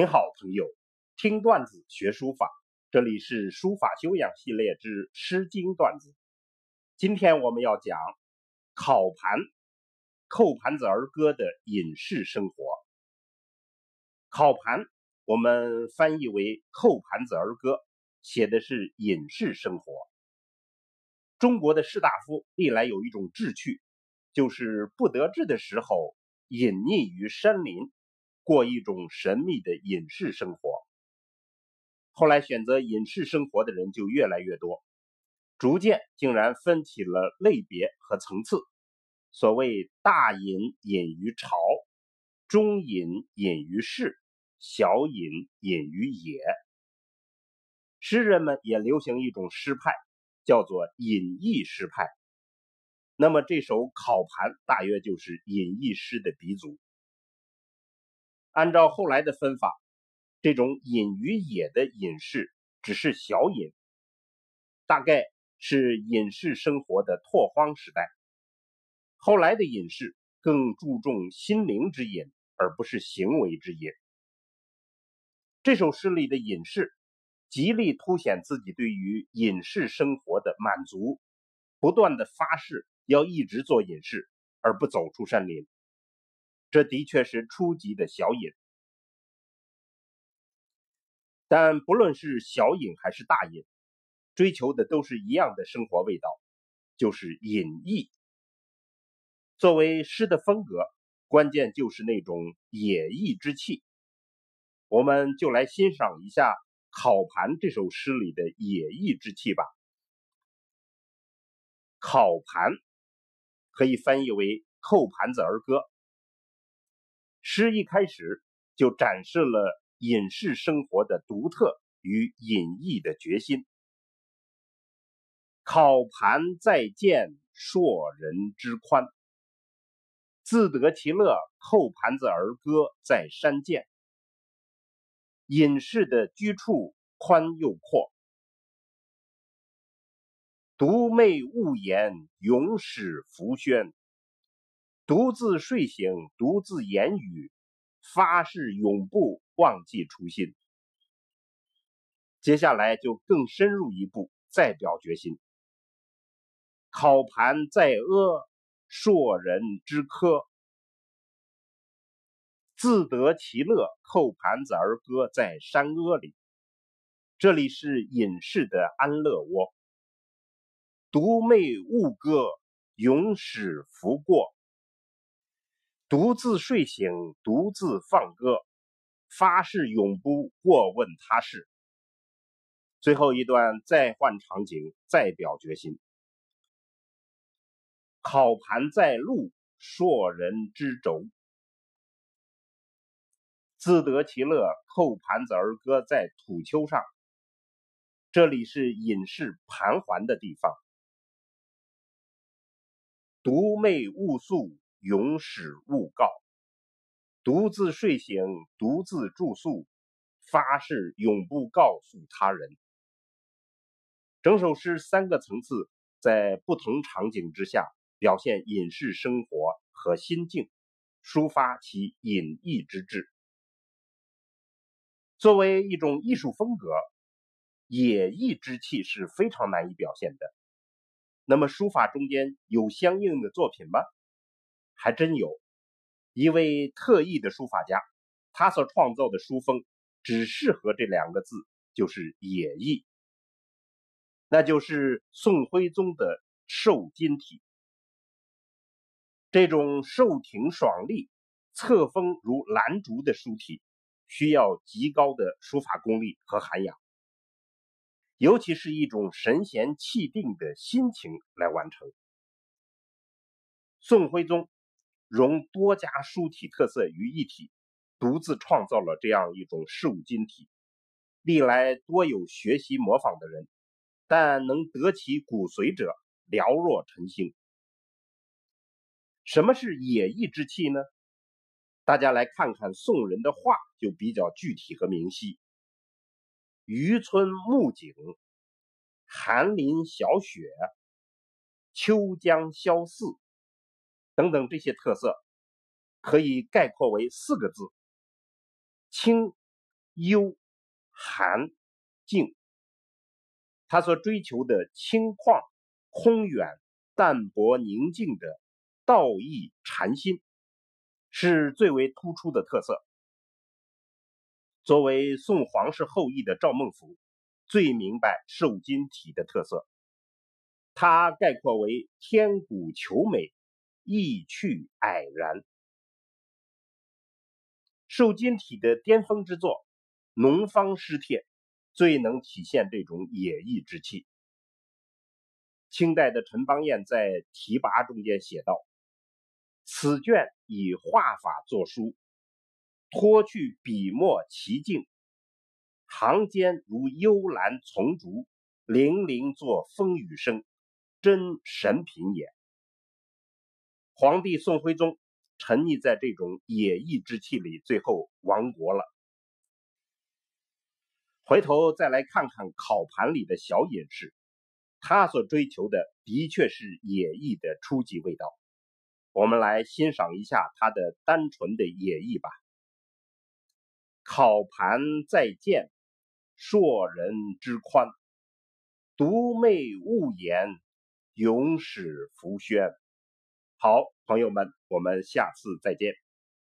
您好，朋友，听段子学书法，这里是书法修养系列之《诗经》段子。今天我们要讲烤盘扣盘子儿歌的隐士生活。烤盘我们翻译为扣盘子儿歌，写的是隐士生活。中国的士大夫历来有一种志趣，就是不得志的时候隐匿于山林。过一种神秘的隐士生活。后来选择隐士生活的人就越来越多，逐渐竟然分起了类别和层次。所谓大隐隐于朝，中隐隐于市，小隐隐于野。诗人们也流行一种诗派，叫做隐逸诗派。那么这首《考盘》大约就是隐逸诗的鼻祖。按照后来的分法，这种隐于野的隐士只是小隐，大概是隐士生活的拓荒时代。后来的隐士更注重心灵之隐，而不是行为之隐。这首诗里的隐士极力凸显自己对于隐士生活的满足，不断的发誓要一直做隐士，而不走出山林。这的确是初级的小隐，但不论是小隐还是大隐，追求的都是一样的生活味道，就是隐逸。作为诗的风格，关键就是那种野逸之气。我们就来欣赏一下《烤盘》这首诗里的野逸之气吧。烤盘可以翻译为扣盘子儿歌。诗一开始就展示了隐士生活的独特与隐逸的决心。考盘在见硕人之宽，自得其乐。扣盘子儿歌在山涧。隐士的居处宽又阔，独寐勿言，永始浮轩。独自睡醒，独自言语，发誓永不忘记初心。接下来就更深入一步，再表决心。考盘在阿，硕人之科，自得其乐。扣盘子儿歌在山阿里，这里是隐士的安乐窝。独寐勿歌，永始拂过。独自睡醒，独自放歌，发誓永不过问他事。最后一段再换场景，再表决心。考盘在路，硕人之轴，自得其乐。扣盘子儿歌在土丘上，这里是隐士盘桓的地方。独寐勿宿。永始勿告，独自睡醒，独自住宿，发誓永不告诉他人。整首诗三个层次，在不同场景之下表现隐士生活和心境，抒发其隐逸之志。作为一种艺术风格，野逸之气是非常难以表现的。那么，书法中间有相应的作品吗？还真有一位特异的书法家，他所创造的书风只适合这两个字，就是野逸。那就是宋徽宗的瘦金体。这种瘦挺爽利、侧锋如兰竹的书体，需要极高的书法功力和涵养，尤其是一种神闲气定的心情来完成。宋徽宗。融多家书体特色于一体，独自创造了这样一种瘦金体。历来多有学习模仿的人，但能得其骨髓者寥若晨星。什么是野逸之气呢？大家来看看宋人的画，就比较具体和明晰。渔村暮景，寒林小雪，秋江萧寺。等等这些特色，可以概括为四个字：清幽、寒、静。他所追求的清旷、空远、淡泊、宁静的道义禅心，是最为突出的特色。作为宋皇室后裔的赵孟頫，最明白瘦金体的特色。他概括为天古求美，意趣蔼然。瘦金体的巅峰之作《农方诗帖》，最能体现这种野逸之气。清代的陈邦彦在题跋中间写道：“此卷以画法作书。”脱去笔墨奇境，行间如幽兰丛竹，泠泠作风雨声，真神品也。皇帝宋徽宗沉溺在这种野逸之气里，最后亡国了。回头再来看看烤盘里的小隐士，他所追求的的确是野逸的初级味道。我们来欣赏一下他的单纯的野逸吧。烤盘再见，硕人之宽；独寐勿言，永始浮轩。好，朋友们，我们下次再见。